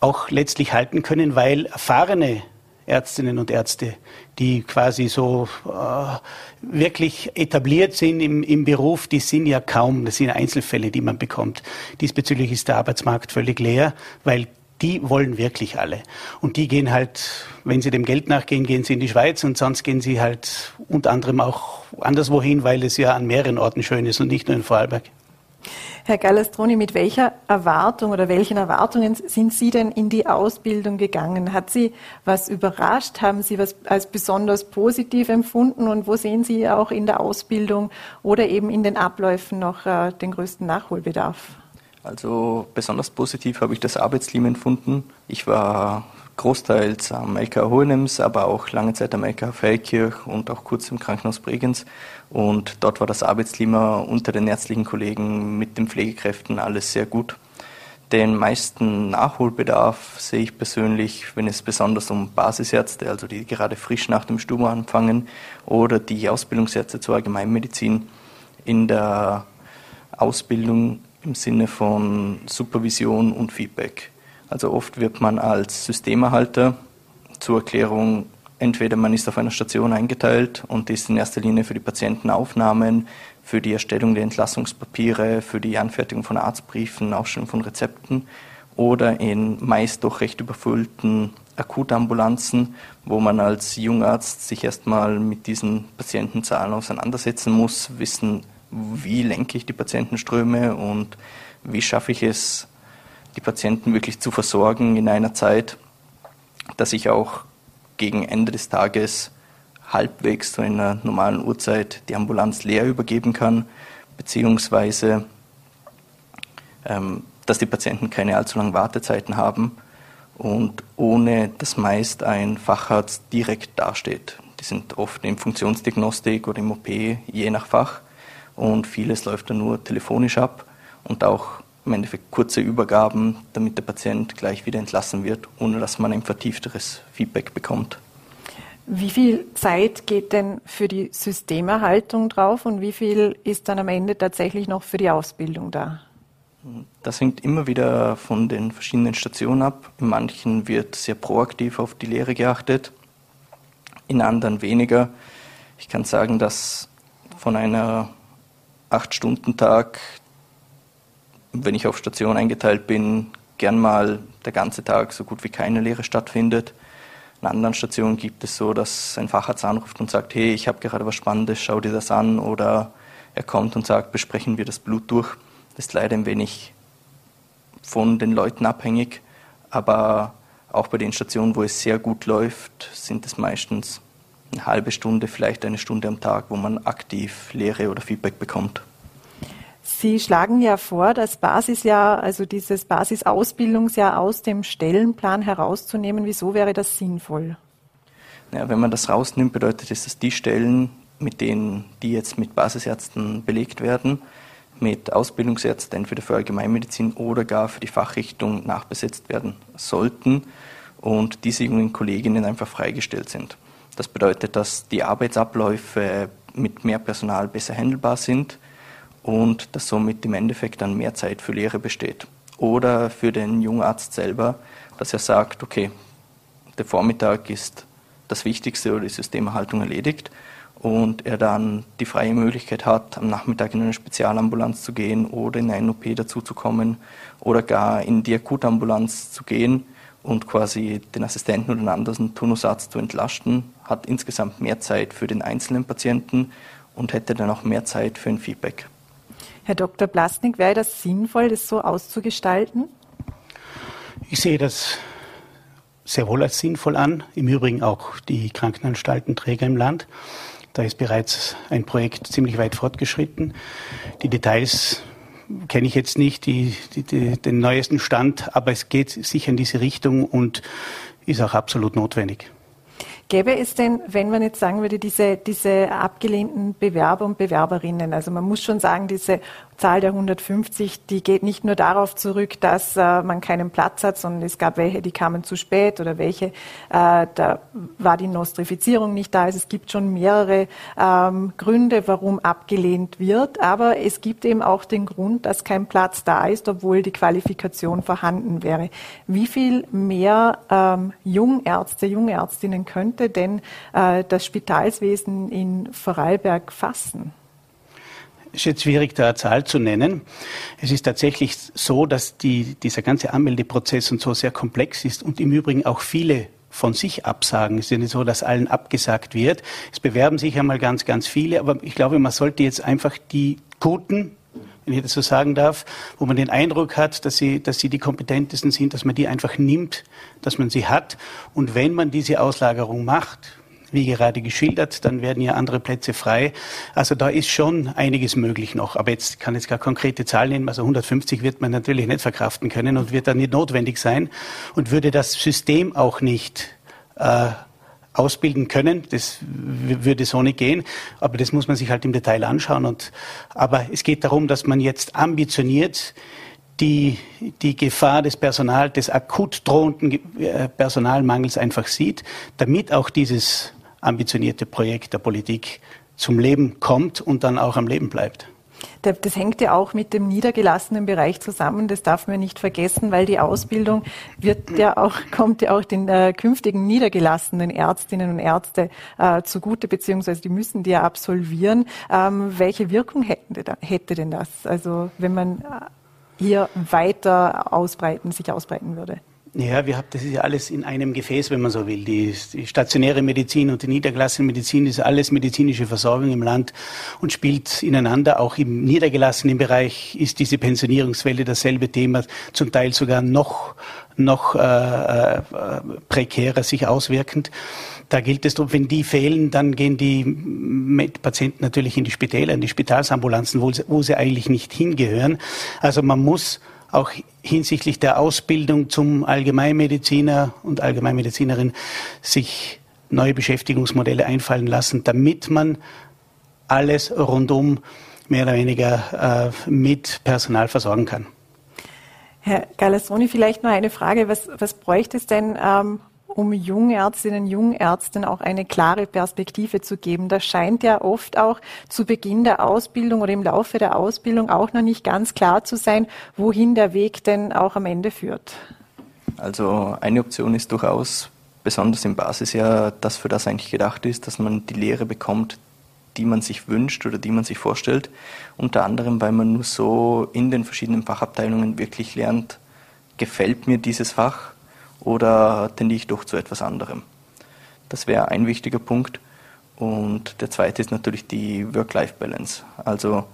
auch letztlich halten können, weil erfahrene Ärztinnen und Ärzte, die quasi so äh, wirklich etabliert sind im, im Beruf, die sind ja kaum, das sind Einzelfälle, die man bekommt. Diesbezüglich ist der Arbeitsmarkt völlig leer, weil die wollen wirklich alle. Und die gehen halt, wenn sie dem Geld nachgehen, gehen sie in die Schweiz und sonst gehen sie halt unter anderem auch anderswohin, weil es ja an mehreren Orten schön ist und nicht nur in Vorarlberg. Herr Galastroni, mit welcher Erwartung oder welchen Erwartungen sind Sie denn in die Ausbildung gegangen? Hat Sie was überrascht? Haben Sie was als besonders positiv empfunden? Und wo sehen Sie auch in der Ausbildung oder eben in den Abläufen noch äh, den größten Nachholbedarf? Also besonders positiv habe ich das Arbeitsteam empfunden. Ich war großteils am LK Hohenems, aber auch lange Zeit am LK Feldkirch und auch kurz im Krankenhaus Bregenz. Und dort war das Arbeitsklima unter den ärztlichen Kollegen mit den Pflegekräften alles sehr gut. Den meisten Nachholbedarf sehe ich persönlich, wenn es besonders um Basisärzte, also die gerade frisch nach dem Studium anfangen, oder die Ausbildungsärzte zur Allgemeinmedizin in der Ausbildung im Sinne von Supervision und Feedback. Also oft wird man als Systemerhalter zur Erklärung, entweder man ist auf einer Station eingeteilt und ist in erster Linie für die Patientenaufnahmen, für die Erstellung der Entlassungspapiere, für die Anfertigung von Arztbriefen, Ausstellung von Rezepten oder in meist doch recht überfüllten Akutambulanzen, wo man als Jungarzt sich erstmal mit diesen Patientenzahlen auseinandersetzen muss, wissen, wie lenke ich die Patientenströme und wie schaffe ich es, die Patienten wirklich zu versorgen in einer Zeit, dass ich auch gegen Ende des Tages halbwegs zu einer normalen Uhrzeit die Ambulanz leer übergeben kann, beziehungsweise ähm, dass die Patienten keine allzu langen Wartezeiten haben und ohne dass meist ein Facharzt direkt dasteht. Die sind oft in Funktionsdiagnostik oder im OP, je nach Fach, und vieles läuft dann nur telefonisch ab und auch im Endeffekt kurze Übergaben, damit der Patient gleich wieder entlassen wird, ohne dass man ein vertiefteres Feedback bekommt. Wie viel Zeit geht denn für die Systemerhaltung drauf und wie viel ist dann am Ende tatsächlich noch für die Ausbildung da? Das hängt immer wieder von den verschiedenen Stationen ab. In manchen wird sehr proaktiv auf die Lehre geachtet, in anderen weniger. Ich kann sagen, dass von einer Acht-Stunden-Tag, wenn ich auf Station eingeteilt bin, gern mal der ganze Tag so gut wie keine Lehre stattfindet. An anderen Stationen gibt es so, dass ein Facharzt anruft und sagt, hey, ich habe gerade was Spannendes, schau dir das an. Oder er kommt und sagt, besprechen wir das Blut durch. Das ist leider ein wenig von den Leuten abhängig. Aber auch bei den Stationen, wo es sehr gut läuft, sind es meistens eine halbe Stunde, vielleicht eine Stunde am Tag, wo man aktiv Lehre oder Feedback bekommt. Sie schlagen ja vor, das Basisjahr, also dieses Basisausbildungsjahr aus dem Stellenplan herauszunehmen. Wieso wäre das sinnvoll? Ja, wenn man das rausnimmt, bedeutet es, dass die Stellen, mit denen die jetzt mit Basisärzten belegt werden, mit Ausbildungsärzten entweder für Allgemeinmedizin oder gar für die Fachrichtung nachbesetzt werden sollten und diese jungen Kolleginnen einfach freigestellt sind. Das bedeutet, dass die Arbeitsabläufe mit mehr Personal besser handelbar sind und dass somit im Endeffekt dann mehr Zeit für Lehre besteht. Oder für den Jungarzt selber, dass er sagt, okay, der Vormittag ist das Wichtigste oder die Systemerhaltung erledigt und er dann die freie Möglichkeit hat, am Nachmittag in eine Spezialambulanz zu gehen oder in eine OP dazuzukommen oder gar in die Akutambulanz zu gehen und quasi den Assistenten oder einen anderen Turnusarzt zu entlasten, hat insgesamt mehr Zeit für den einzelnen Patienten und hätte dann auch mehr Zeit für ein Feedback. Herr Dr. Plasnik, wäre das sinnvoll, das so auszugestalten? Ich sehe das sehr wohl als sinnvoll an. Im Übrigen auch die Krankenanstaltenträger im Land. Da ist bereits ein Projekt ziemlich weit fortgeschritten. Die Details kenne ich jetzt nicht, die, die, die, den neuesten Stand, aber es geht sicher in diese Richtung und ist auch absolut notwendig. Gäbe es denn, wenn man jetzt sagen würde, diese, diese abgelehnten Bewerber und Bewerberinnen, also man muss schon sagen, diese Zahl der 150, die geht nicht nur darauf zurück, dass äh, man keinen Platz hat, sondern es gab welche, die kamen zu spät oder welche, äh, da war die Nostrifizierung nicht da. Also es gibt schon mehrere ähm, Gründe, warum abgelehnt wird, aber es gibt eben auch den Grund, dass kein Platz da ist, obwohl die Qualifikation vorhanden wäre. Wie viel mehr ähm, Jungärzte, Jungärztinnen könnte denn äh, das Spitalswesen in Vorarlberg fassen? Ist jetzt schwierig, da eine Zahl zu nennen. Es ist tatsächlich so, dass die, dieser ganze Anmeldeprozess und so sehr komplex ist und im Übrigen auch viele von sich absagen. Es ist ja nicht so, dass allen abgesagt wird. Es bewerben sich einmal ganz, ganz viele, aber ich glaube, man sollte jetzt einfach die Guten, wenn ich das so sagen darf, wo man den Eindruck hat, dass sie, dass sie die kompetentesten sind, dass man die einfach nimmt, dass man sie hat. Und wenn man diese Auslagerung macht, wie gerade geschildert, dann werden ja andere Plätze frei. Also da ist schon einiges möglich noch. Aber jetzt kann jetzt gar konkrete Zahlen nehmen. Also 150 wird man natürlich nicht verkraften können und wird dann nicht notwendig sein und würde das System auch nicht äh, ausbilden können. Das würde so nicht gehen. Aber das muss man sich halt im Detail anschauen. Und, aber es geht darum, dass man jetzt ambitioniert die, die Gefahr des Personal, des akut drohenden äh, Personalmangels einfach sieht, damit auch dieses ambitionierte Projekt der Politik zum Leben kommt und dann auch am Leben bleibt. Das hängt ja auch mit dem niedergelassenen Bereich zusammen. Das darf man nicht vergessen, weil die Ausbildung wird ja auch, *laughs* kommt ja auch den äh, künftigen niedergelassenen Ärztinnen und Ärzte äh, zugute, beziehungsweise die müssen die ja absolvieren. Ähm, welche Wirkung hätte, hätte denn das? Also wenn man äh, hier weiter ausbreiten, sich ausbreiten würde? Ja, wir haben, das ist ja alles in einem Gefäß, wenn man so will. Die, die stationäre Medizin und die niedergelassene Medizin ist alles medizinische Versorgung im Land und spielt ineinander. Auch im niedergelassenen Bereich ist diese Pensionierungswelle dasselbe Thema, zum Teil sogar noch, noch äh, äh, prekärer sich auswirkend. Da gilt es, wenn die fehlen, dann gehen die Patienten natürlich in die Spitäler, in die Spitalsambulanzen, wo sie, wo sie eigentlich nicht hingehören. Also man muss auch hinsichtlich der Ausbildung zum Allgemeinmediziner und Allgemeinmedizinerin sich neue Beschäftigungsmodelle einfallen lassen, damit man alles rundum mehr oder weniger äh, mit Personal versorgen kann. Herr Galassoni, vielleicht noch eine Frage. Was, was bräuchte es denn, ähm, um Jungärztinnen, Jungärzten auch eine klare Perspektive zu geben. Das scheint ja oft auch zu Beginn der Ausbildung oder im Laufe der Ausbildung auch noch nicht ganz klar zu sein, wohin der Weg denn auch am Ende führt. Also eine Option ist durchaus, besonders im Basisjahr, das für das eigentlich gedacht ist, dass man die Lehre bekommt, die man sich wünscht oder die man sich vorstellt. Unter anderem, weil man nur so in den verschiedenen Fachabteilungen wirklich lernt, gefällt mir dieses Fach oder tendiere ich doch zu etwas anderem. Das wäre ein wichtiger Punkt. Und der zweite ist natürlich die Work-Life-Balance. Also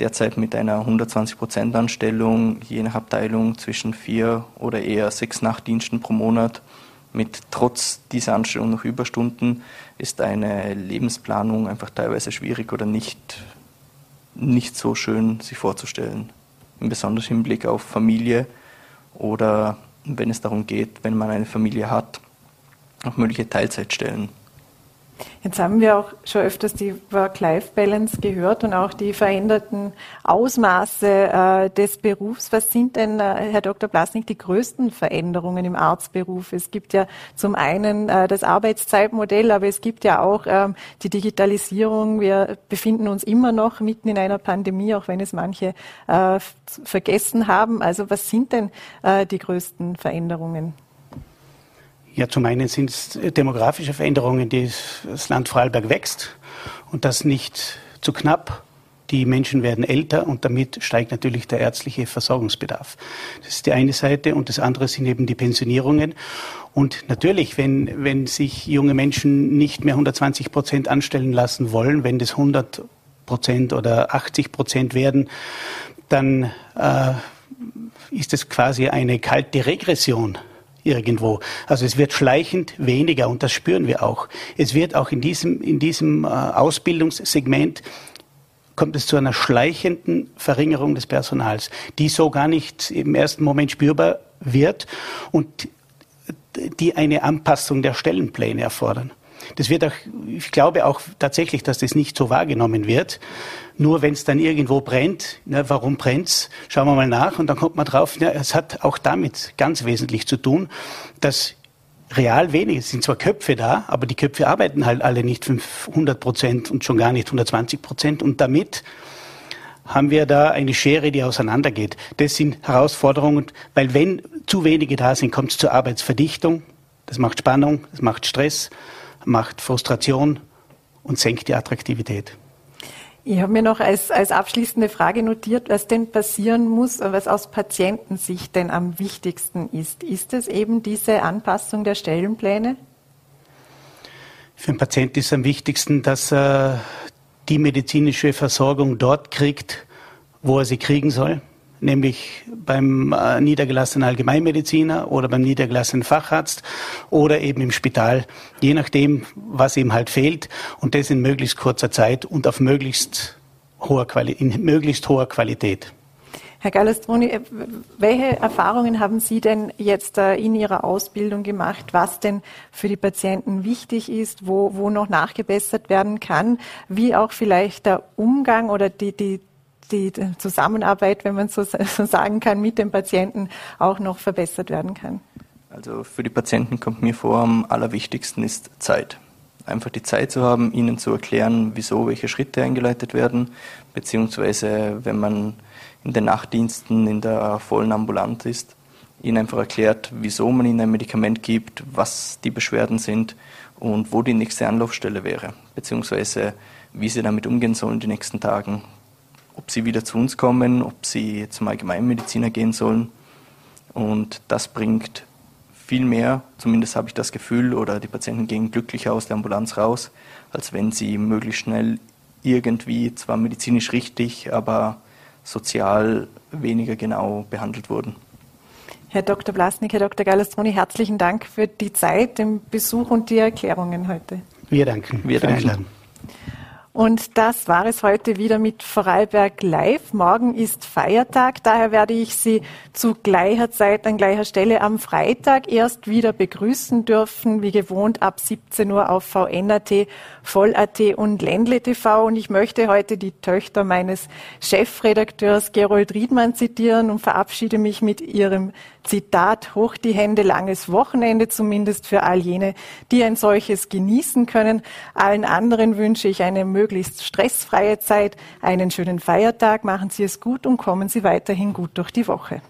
derzeit mit einer 120%-Anstellung, je nach Abteilung zwischen vier oder eher sechs Nachtdiensten pro Monat mit trotz dieser Anstellung noch Überstunden ist eine Lebensplanung einfach teilweise schwierig oder nicht, nicht so schön sich vorzustellen. Im besonderen Hinblick auf Familie oder wenn es darum geht, wenn man eine Familie hat, auch mögliche Teilzeitstellen. Jetzt haben wir auch schon öfters die Work-Life-Balance gehört und auch die veränderten Ausmaße äh, des Berufs. Was sind denn, äh, Herr Dr. Blasnik, die größten Veränderungen im Arztberuf? Es gibt ja zum einen äh, das Arbeitszeitmodell, aber es gibt ja auch ähm, die Digitalisierung. Wir befinden uns immer noch mitten in einer Pandemie, auch wenn es manche äh, vergessen haben. Also was sind denn äh, die größten Veränderungen? Ja, zum einen sind es demografische Veränderungen, die das Land Vorarlberg wächst und das nicht zu knapp. Die Menschen werden älter und damit steigt natürlich der ärztliche Versorgungsbedarf. Das ist die eine Seite und das andere sind eben die Pensionierungen. Und natürlich, wenn, wenn sich junge Menschen nicht mehr 120 Prozent anstellen lassen wollen, wenn das 100 Prozent oder 80 Prozent werden, dann äh, ist es quasi eine kalte Regression irgendwo. Also es wird schleichend weniger und das spüren wir auch. Es wird auch in diesem, in diesem äh, Ausbildungssegment kommt es zu einer schleichenden Verringerung des Personals, die so gar nicht im ersten Moment spürbar wird und die eine Anpassung der Stellenpläne erfordern. Das wird auch, ich glaube auch tatsächlich, dass das nicht so wahrgenommen wird. Nur wenn es dann irgendwo brennt, na, warum brennt's? Schauen wir mal nach und dann kommt man drauf, ja, es hat auch damit ganz wesentlich zu tun, dass real wenig, es sind zwar Köpfe da, aber die Köpfe arbeiten halt alle nicht 500 Prozent und schon gar nicht 120 Prozent und damit haben wir da eine Schere, die auseinandergeht. Das sind Herausforderungen, weil wenn zu wenige da sind, kommt es zur Arbeitsverdichtung. Das macht Spannung, das macht Stress macht Frustration und senkt die Attraktivität. Ich habe mir noch als, als abschließende Frage notiert, was denn passieren muss, was aus Patientensicht denn am wichtigsten ist. Ist es eben diese Anpassung der Stellenpläne? Für den Patienten ist am wichtigsten, dass er die medizinische Versorgung dort kriegt, wo er sie kriegen soll nämlich beim äh, niedergelassenen Allgemeinmediziner oder beim niedergelassenen Facharzt oder eben im Spital, je nachdem, was ihm halt fehlt und das in möglichst kurzer Zeit und auf möglichst hoher Quali in möglichst hoher Qualität. Herr Galestroni, äh, welche Erfahrungen haben Sie denn jetzt äh, in Ihrer Ausbildung gemacht, was denn für die Patienten wichtig ist, wo, wo noch nachgebessert werden kann, wie auch vielleicht der Umgang oder die, die die Zusammenarbeit, wenn man so, sagen kann, mit dem Patienten auch noch verbessert werden kann? Also für die Patienten kommt mir vor, am allerwichtigsten ist Zeit. Einfach die Zeit zu haben, ihnen zu erklären, wieso welche Schritte eingeleitet werden, beziehungsweise wenn man in den Nachtdiensten in der vollen Ambulant ist, ihnen einfach erklärt, wieso man ihnen ein Medikament gibt, was die Beschwerden sind und wo die nächste Anlaufstelle wäre, beziehungsweise wie sie damit umgehen sollen die nächsten Tagen, ob sie wieder zu uns kommen, ob sie zum Allgemeinmediziner gehen sollen. Und das bringt viel mehr, zumindest habe ich das Gefühl, oder die Patienten gehen glücklicher aus der Ambulanz raus, als wenn sie möglichst schnell irgendwie zwar medizinisch richtig, aber sozial weniger genau behandelt wurden. Herr Dr. Blasnik, Herr Dr. Galastroni, herzlichen Dank für die Zeit, den Besuch und die Erklärungen heute. Wir danken. Wir danken. Und das war es heute wieder mit Vorarlberg Live. Morgen ist Feiertag, daher werde ich Sie zu gleicher Zeit an gleicher Stelle am Freitag erst wieder begrüßen dürfen, wie gewohnt ab 17 Uhr auf VNAT, Voll.at und Ländle TV. Und ich möchte heute die Töchter meines Chefredakteurs Gerold Riedmann zitieren und verabschiede mich mit ihrem Zitat, hoch die Hände, langes Wochenende, zumindest für all jene, die ein solches genießen können. Allen anderen wünsche ich eine möglichst stressfreie Zeit, einen schönen Feiertag, machen Sie es gut und kommen Sie weiterhin gut durch die Woche.